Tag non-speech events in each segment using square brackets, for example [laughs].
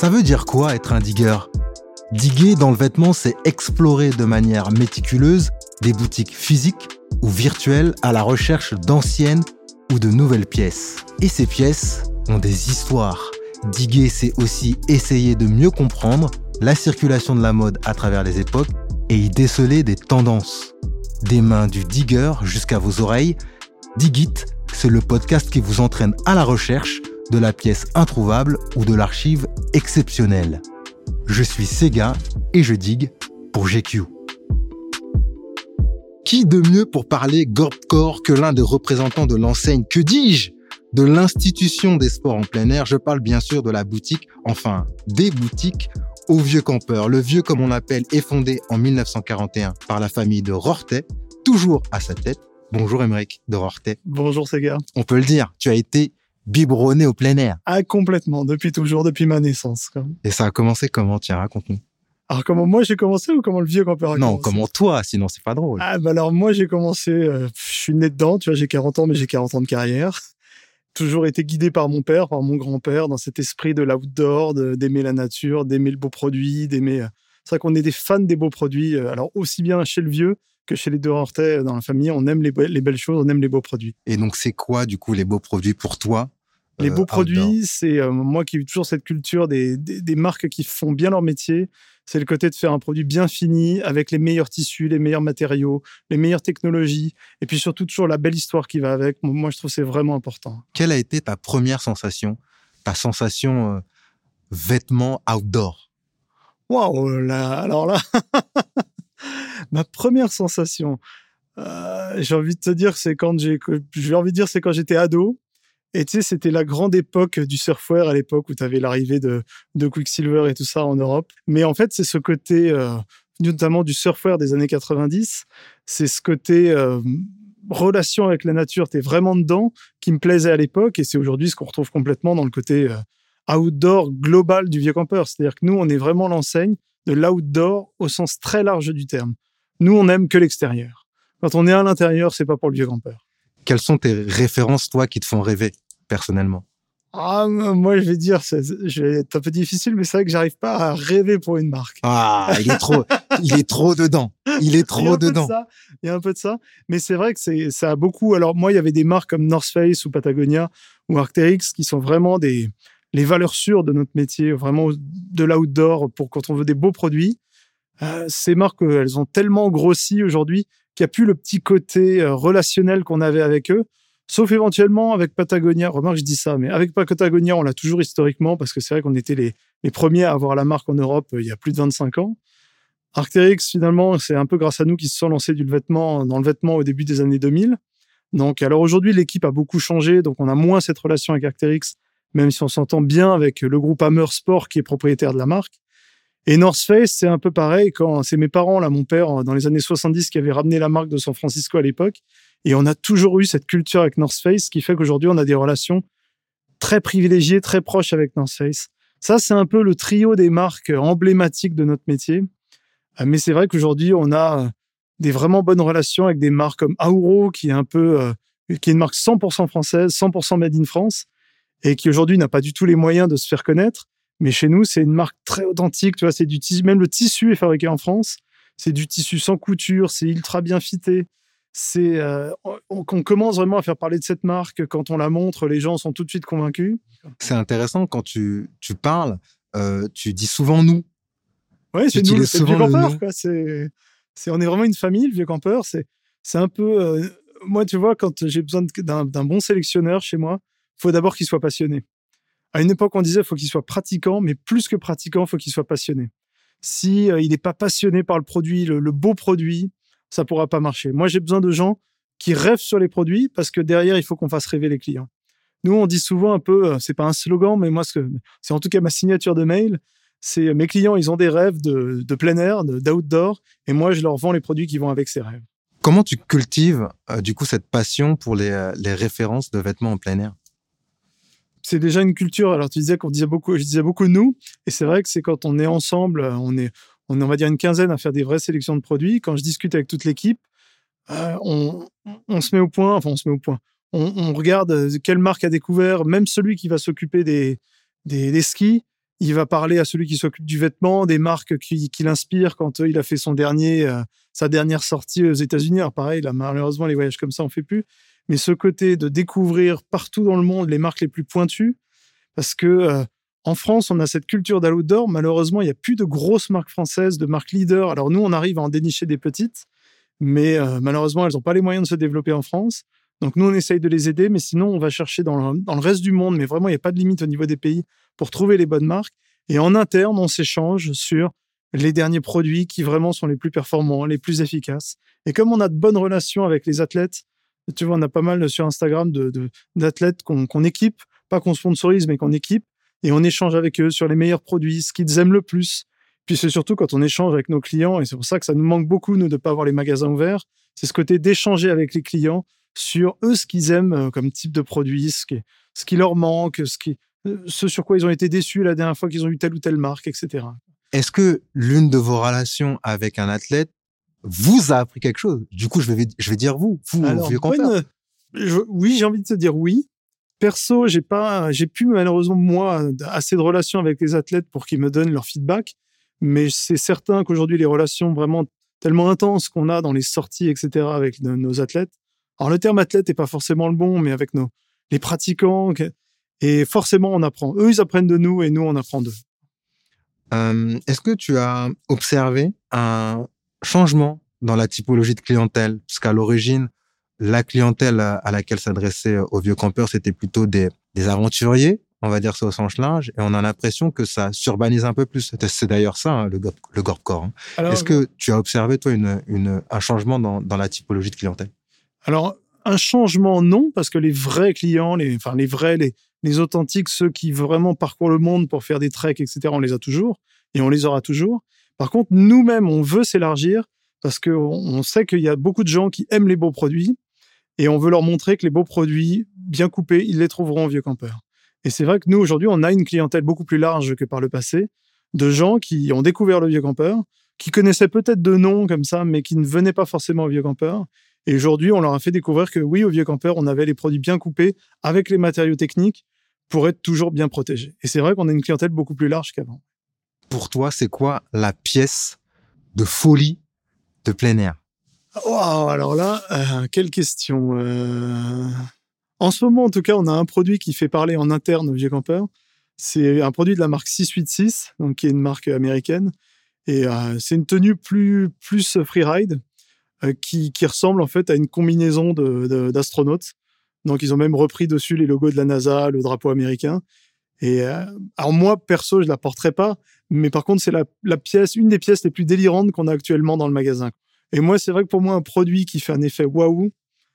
Ça veut dire quoi être un digger Diguer dans le vêtement, c'est explorer de manière méticuleuse des boutiques physiques ou virtuelles à la recherche d'anciennes ou de nouvelles pièces. Et ces pièces ont des histoires. Diguer, c'est aussi essayer de mieux comprendre la circulation de la mode à travers les époques et y déceler des tendances. Des mains du digger jusqu'à vos oreilles, Digit, c'est le podcast qui vous entraîne à la recherche de la pièce introuvable ou de l'archive exceptionnelle. Je suis Sega et je digue pour GQ. Qui de mieux pour parler Gorpcore que l'un des représentants de l'enseigne, que dis-je, de l'institution des sports en plein air? Je parle bien sûr de la boutique, enfin des boutiques au Vieux Campeur. Le Vieux, comme on l'appelle, est fondé en 1941 par la famille de Rortet, toujours à sa tête. Bonjour Emmerich de Rortet. Bonjour Sega. On peut le dire, tu as été biberonné au plein air. Ah, complètement, depuis toujours, depuis ma naissance. Et ça a commencé comment? Tiens, raconte-nous. Alors, comment moi j'ai commencé ou comment le vieux campeur a Non, commencé? comment toi, sinon c'est pas drôle. Ah, bah alors moi j'ai commencé, euh, je suis né dedans, tu vois, j'ai 40 ans, mais j'ai 40 ans de carrière. [laughs] Toujours été guidé par mon père, par mon grand-père, dans cet esprit de l'outdoor, d'aimer la nature, d'aimer le beau produit, d'aimer. euh, C'est vrai qu'on est des fans des beaux produits. euh, Alors, aussi bien chez le vieux que chez les deux Hortais dans la famille, on aime les, be- les belles choses, on aime les beaux produits. Et donc c'est quoi du coup les beaux produits pour toi? Les euh, beaux produits, c'est euh, moi qui ai toujours cette culture des, des, des marques qui font bien leur métier. C'est le côté de faire un produit bien fini, avec les meilleurs tissus, les meilleurs matériaux, les meilleures technologies, et puis surtout toujours la belle histoire qui va avec. Moi, je trouve que c'est vraiment important. Quelle a été ta première sensation? Ta sensation euh, vêtements outdoor? Waouh, là, alors là, [laughs] ma première sensation, euh, j'ai envie de te dire, c'est quand j'ai, j'ai envie de dire, c'est quand j'étais ado. Et tu sais, c'était la grande époque du surfwear à l'époque où tu avais l'arrivée de, de Quicksilver et tout ça en Europe. Mais en fait, c'est ce côté, euh, notamment du surfwear des années 90, c'est ce côté euh, relation avec la nature, tu es vraiment dedans, qui me plaisait à l'époque. Et c'est aujourd'hui ce qu'on retrouve complètement dans le côté euh, outdoor global du vieux campeur. C'est-à-dire que nous, on est vraiment l'enseigne de l'outdoor au sens très large du terme. Nous, on aime que l'extérieur. Quand on est à l'intérieur, c'est pas pour le vieux campeur. Quelles sont tes références, toi, qui te font rêver, personnellement? Ah, moi, je vais dire, c'est, je vais être un peu difficile, mais c'est vrai que j'arrive pas à rêver pour une marque. Ah, il est trop, il est trop dedans. Il est [laughs] Il y a trop un peu de dedans. ça, il y a un peu de ça. Mais c'est vrai que c'est, ça a beaucoup. Alors, moi, il y avait des marques comme North Face ou Patagonia ou Arc'teryx qui sont vraiment des, les valeurs sûres de notre métier, vraiment de l'outdoor pour quand on veut des beaux produits. Euh, ces marques, euh, elles ont tellement grossi aujourd'hui qu'il n'y a plus le petit côté euh, relationnel qu'on avait avec eux. Sauf éventuellement avec Patagonia. Remarque, je dis ça, mais avec Patagonia, on l'a toujours historiquement parce que c'est vrai qu'on était les, premiers à avoir la marque en Europe il y a plus de 25 ans. Arc'teryx, finalement, c'est un peu grâce à nous qu'ils se sont lancés dans le vêtement au début des années 2000. Donc, alors aujourd'hui, l'équipe a beaucoup changé, donc on a moins cette relation avec Arc'teryx, même si on s'entend bien avec le groupe Hammer Sport qui est propriétaire de la marque. Et North Face, c'est un peu pareil quand c'est mes parents, là, mon père, dans les années 70, qui avait ramené la marque de San Francisco à l'époque. Et on a toujours eu cette culture avec North Face, ce qui fait qu'aujourd'hui, on a des relations très privilégiées, très proches avec North Face. Ça, c'est un peu le trio des marques emblématiques de notre métier. Euh, Mais c'est vrai qu'aujourd'hui, on a euh, des vraiment bonnes relations avec des marques comme Auro, qui est un peu, euh, qui est une marque 100% française, 100% made in France, et qui aujourd'hui n'a pas du tout les moyens de se faire connaître. Mais chez nous, c'est une marque très authentique. Tu vois, c'est du tissu, même le tissu est fabriqué en France. C'est du tissu sans couture, c'est ultra bien fité. C'est, euh, on, on commence vraiment à faire parler de cette marque. Quand on la montre, les gens sont tout de suite convaincus. C'est intéressant quand tu, tu parles, euh, tu dis souvent nous. Ouais, c'est nous, c'est le vieux campeur. on est vraiment une famille, le vieux campeur. C'est, c'est un peu. euh, moi, tu vois, quand j'ai besoin d'un bon sélectionneur chez moi, faut d'abord qu'il soit passionné. À une époque, on disait faut qu'il soit pratiquant, mais plus que pratiquant, faut qu'il soit passionné. Si euh, il n'est pas passionné par le produit, le, beau produit, ça pourra pas marcher. Moi, j'ai besoin de gens qui rêvent sur les produits parce que derrière, il faut qu'on fasse rêver les clients. Nous, on dit souvent un peu, c'est pas un slogan, mais moi, c'est en tout cas ma signature de mail. C'est mes clients, ils ont des rêves de, plein air, d'outdoor, et moi, je leur vends les produits qui vont avec ces rêves. Comment tu cultives du coup cette passion pour les références de vêtements en plein air? C'est déjà une culture. Alors, tu disais qu'on disait beaucoup, je disais beaucoup nous, et c'est vrai que c'est quand on est ensemble, on est, on va dire une quinzaine à faire des vraies sélections de produits. Quand je discute avec toute l'équipe, euh, on, se met au point, enfin, on se met au point. On, regarde euh, quelle marque a découvert, même celui qui va s'occuper des, des, skis, il va parler à celui qui s'occupe du vêtement, des marques qui, qui l'inspirent quand euh, il a fait son dernier, sa dernière sortie aux États-Unis. Alors pareil, là, malheureusement, les voyages comme ça, on fait plus mais ce côté de découvrir partout dans le monde les marques les plus pointues, parce que euh, en France, on a cette culture d'outdoor. Malheureusement, il n'y a plus de grosses marques françaises, de marques leaders. Alors nous, on arrive à en dénicher des petites, mais euh, malheureusement, elles n'ont pas les moyens de se développer en France. Donc nous, on essaye de les aider, mais sinon, on va chercher dans le, dans le reste du monde. Mais vraiment, il n'y a pas de limite au niveau des pays pour trouver les bonnes marques. Et en interne, on s'échange sur les derniers produits qui vraiment sont les plus performants, les plus efficaces. Et comme on a de bonnes relations avec les athlètes, tu vois, on a pas mal sur Instagram d'athlètes qu'on équipe, pas qu'on sponsorise, mais qu'on équipe, et on échange avec eux sur les meilleurs produits, ce qu'ils aiment le plus. Puis c'est surtout quand on échange avec nos clients, et c'est pour ça que ça nous manque beaucoup, nous, de ne pas avoir les magasins ouverts, c'est ce côté d'échanger avec les clients sur eux, ce qu'ils aiment euh, comme type de produit, ce qui, leur manque, euh, ce sur quoi ils ont été déçus la dernière fois qu'ils ont eu telle ou telle marque, etc. Est-ce que l'une de vos relations avec un athlète vous a appris quelque chose. Du coup, je vais, je vais dire vous, vous, Alors, vieux oui, j'ai envie de te dire oui. Perso, j'ai pas, j'ai plus malheureusement moi assez de relations avec les athlètes pour qu'ils me donnent leur feedback, mais c'est certain qu'aujourd'hui les relations vraiment tellement intenses qu'on a dans les sorties, etc. avec nos athlètes. Alors le terme athlète n'est pas forcément le bon, mais avec nos les pratiquants et forcément on apprend. Eux ils apprennent de nous et nous on apprend d'eux. Euh, est-ce que tu as observé un, changement dans la typologie de clientèle, parce qu'à l'origine, la clientèle à laquelle s'adressait euh, aux vieux campeurs, c'était plutôt des, des aventuriers, on va dire ça au sens large, et on a l'impression que ça s'urbanise un peu plus. C'est d'ailleurs ça, hein, le, le Gorpcore. Hein. Est-ce que tu as observé, toi, une, une, un changement dans, dans la typologie de clientèle? Alors, un changement, non, parce que les vrais clients, les, enfin, les vrais, les, les authentiques, ceux qui vraiment parcourent le monde pour faire des treks, etc., on les a toujours, et on les aura toujours. Par contre, nous-mêmes, on veut s'élargir parce qu'on sait qu'il y a beaucoup de gens qui aiment les beaux produits et on veut leur montrer que les beaux produits, bien coupés, ils les trouveront au vieux campeur. Et c'est vrai que nous, aujourd'hui, on a une clientèle beaucoup plus large que par le passé de gens qui ont découvert le vieux campeur, qui connaissaient peut-être de noms comme ça, mais qui ne venaient pas forcément au vieux campeur. Et aujourd'hui, on leur a fait découvrir que oui, au vieux campeur, on avait les produits bien coupés avec les matériaux techniques pour être toujours bien protégés. Et c'est vrai qu'on a une clientèle beaucoup plus large qu'avant pour toi, c'est quoi la pièce de folie de plein air? Wow, alors là, euh, quelle question. Euh. En ce moment, en tout cas, on a un produit qui fait parler en interne aux vieux campeurs. C'est un produit de la marque 686, donc qui est une marque américaine. Et euh, c'est une tenue plus, plus freeride qui, qui, ressemble en fait à une combinaison d'astronautes. donc ils ont même repris dessus les logos de la NASA, le drapeau américain. Et alors moi, perso, je la porterai pas, mais par contre, c'est la, pièce, une des pièces les plus délirantes qu'on a actuellement dans le magasin. Et moi, c'est vrai que pour moi, un produit qui fait un effet waouh,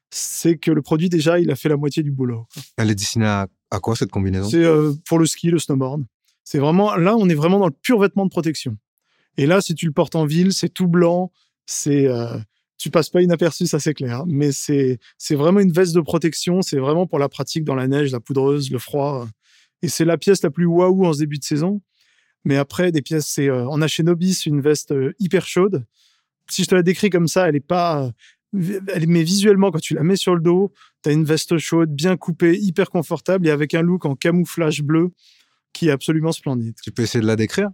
c'est que le produit, déjà, il a fait la moitié du boulot. Elle est destinée à, quoi, cette combinaison? C'est euh, pour le ski, le snowboard. C'est vraiment, là, on est vraiment dans le pur vêtement de protection. Et là, si tu le portes en ville, c'est tout blanc, c'est, euh, tu passes pas inaperçu, ça c'est clair. Mais c'est, c'est vraiment une veste de protection. C'est vraiment pour la pratique dans la neige, la poudreuse, le froid. Et c'est la pièce la plus waouh en ce début de saison. Mais après, des pièces, c'est, euh, on a chez Nobis une veste euh, hyper chaude. Si je te la décris comme ça, elle est pas, euh, elle, mais visuellement, quand tu la mets sur le dos, tu as une veste chaude, bien coupée, hyper confortable et avec un look en camouflage bleu qui est absolument splendide. Tu peux essayer de la décrire?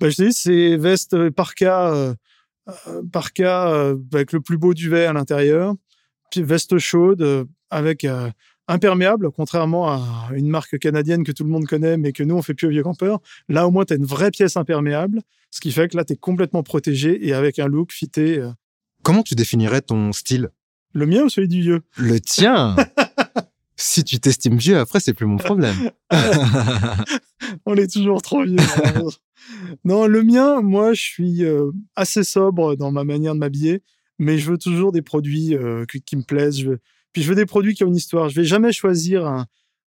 Bah, Je te dis, c'est veste parka, parka avec le plus beau duvet à l'intérieur, puis veste chaude avec imperméable, contrairement à une marque canadienne que tout le monde connaît, mais que nous, on fait plus au vieux campeur. Là, au moins, tu as une vraie pièce imperméable, ce qui fait que là, tu es complètement protégé et avec un look fité. Euh. Comment tu définirais ton style? Le mien ou celui du vieux? Le tien? [laughs] Si tu t'estimes vieux, après, c'est plus mon problème. [laughs] on est toujours trop vieux. non, le mien, moi, je suis euh, assez sobre dans ma manière de m'habiller, mais je veux toujours des produits euh, qui, me plaisent. Je veux, puis je veux des produits qui ont une histoire. Je vais jamais choisir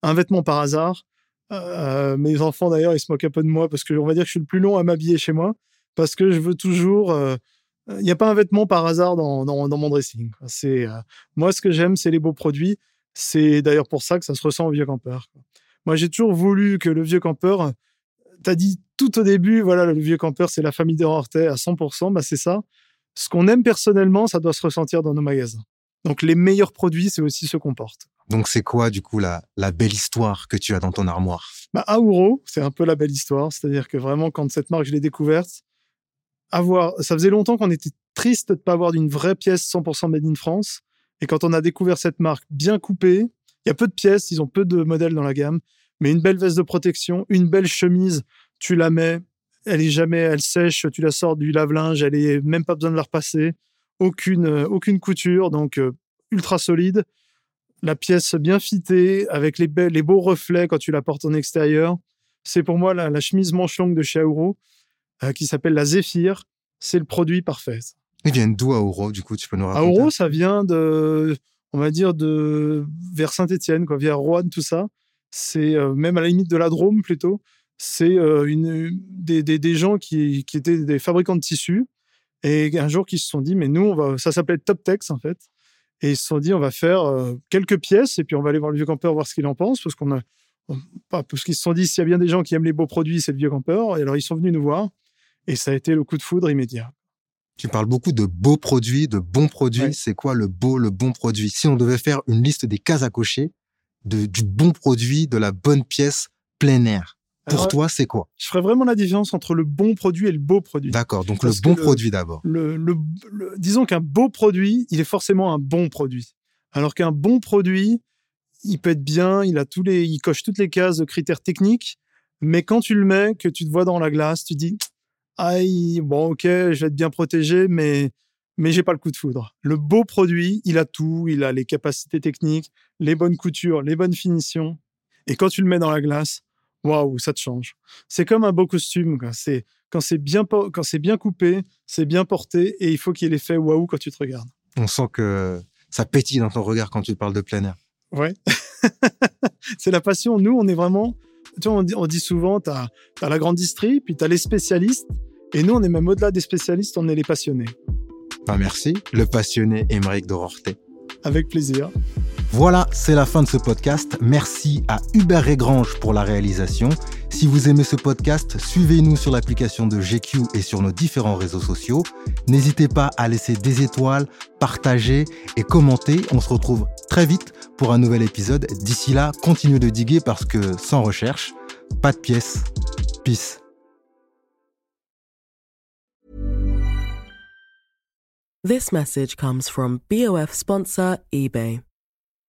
un, vêtement par hasard. Euh, mes enfants d'ailleurs, ils se moquent un peu de moi parce que on va dire que je suis le plus long à m'habiller chez moi parce que je veux toujours. Euh, il n'y a pas un vêtement par hasard dans, mon dressing. C'est euh, moi ce que j'aime, c'est les beaux produits. C'est d'ailleurs pour ça que ça se ressent au vieux campeur. Moi, j'ai toujours voulu que le vieux campeur. T'as dit tout au début, voilà, le vieux campeur, c'est la famille de à 100%. Bah, c'est ça. Ce qu'on aime personnellement, ça doit se ressentir dans nos magasins. Donc, les meilleurs produits, c'est aussi ceux qu'on porte. Donc, c'est quoi, du coup, la, la belle histoire que tu as dans ton armoire? Bah, Auro, c'est un peu la belle histoire. C'est-à-dire que vraiment, quand cette marque, je l'ai découverte, avoir, ça faisait longtemps qu'on était triste de ne pas avoir d'une vraie pièce 100% made in France. Et quand on a découvert cette marque bien coupée, il y a peu de pièces, ils ont peu de modèles dans la gamme, mais une belle veste de protection, une belle chemise, tu la mets, elle est jamais, elle sèche, tu la sors du lave-linge, elle est même pas besoin de la repasser, aucune, euh, aucune couture, donc euh, ultra solide. La pièce bien fitée, avec les, les beaux reflets quand tu la portes en extérieur. C'est pour moi la, chemise manche longue de chez Auro, euh, qui s'appelle la Zephyr. C'est le produit parfait. Il vient d'où Auro, du coup, tu peux nous raconter Auro, ça vient de, on va dire, de vers Saint-Étienne, quoi, vers Roanne, tout ça. C'est même à la limite de la Drôme plutôt c'est euh, une, des, des, gens qui, qui, étaient des fabricants de tissus et un jour qui se sont dit, mais nous, on va, ça s'appelait Top Tex en fait. Et ils se sont dit, on va faire euh, quelques pièces et puis on va aller voir le vieux campeur, voir ce qu'il en pense, parce qu'on a, pas, parce qu'ils se sont dit, s'il y a bien des gens qui aiment les beaux produits, c'est le vieux campeur. Et alors ils sont venus nous voir et ça a été le coup de foudre immédiat. Tu parles beaucoup de beaux produits, de bons produits. C'est quoi le beau, le bon produit? Si on devait faire une liste des cases à cocher de, du bon produit, de la bonne pièce plein air, pour toi, c'est quoi? Je ferais vraiment la différence entre le bon produit et le beau produit. D'accord, donc le bon produit d'abord. Le, disons qu'un beau produit, il est forcément un bon produit. Alors qu'un bon produit, il peut être bien, il a tous les, il coche toutes les cases de critères techniques, mais quand tu le mets, que tu te vois dans la glace, tu dis, aïe, bon, ok, je vais être bien protégé, mais mais j'ai pas le coup de foudre. Le beau produit, il a tout, il a les capacités techniques, les bonnes coutures, les bonnes finitions. Et quand tu le mets dans la glace, waouh, ça te change. C'est comme un beau costume. C'est quand c'est bien quand c'est bien coupé, c'est bien porté et il faut qu'il ait l'effet waouh quand tu te regardes. On sent que ça pétille dans ton regard quand tu parles de plein air. Ouais, [laughs] c'est la passion. Nous, on est vraiment. Tu vois, on, dit, souvent, tu as, la grande distrie, puis tu as les spécialistes. Et nous, on est même au-delà des spécialistes, on est les passionnés. Ben merci, le passionné Émeric de Avec plaisir. Voilà, c'est la fin de ce podcast. Merci à Hubert Régrange pour la réalisation. Si vous aimez ce podcast, suivez-nous sur l'application de GQ et sur nos différents réseaux sociaux. N'hésitez pas à laisser des étoiles, partager et commenter. On se retrouve très vite pour un nouvel épisode. D'ici là, continuez de diguer parce que sans recherche, pas de pièces. Peace. This message comes from BOF sponsor eBay.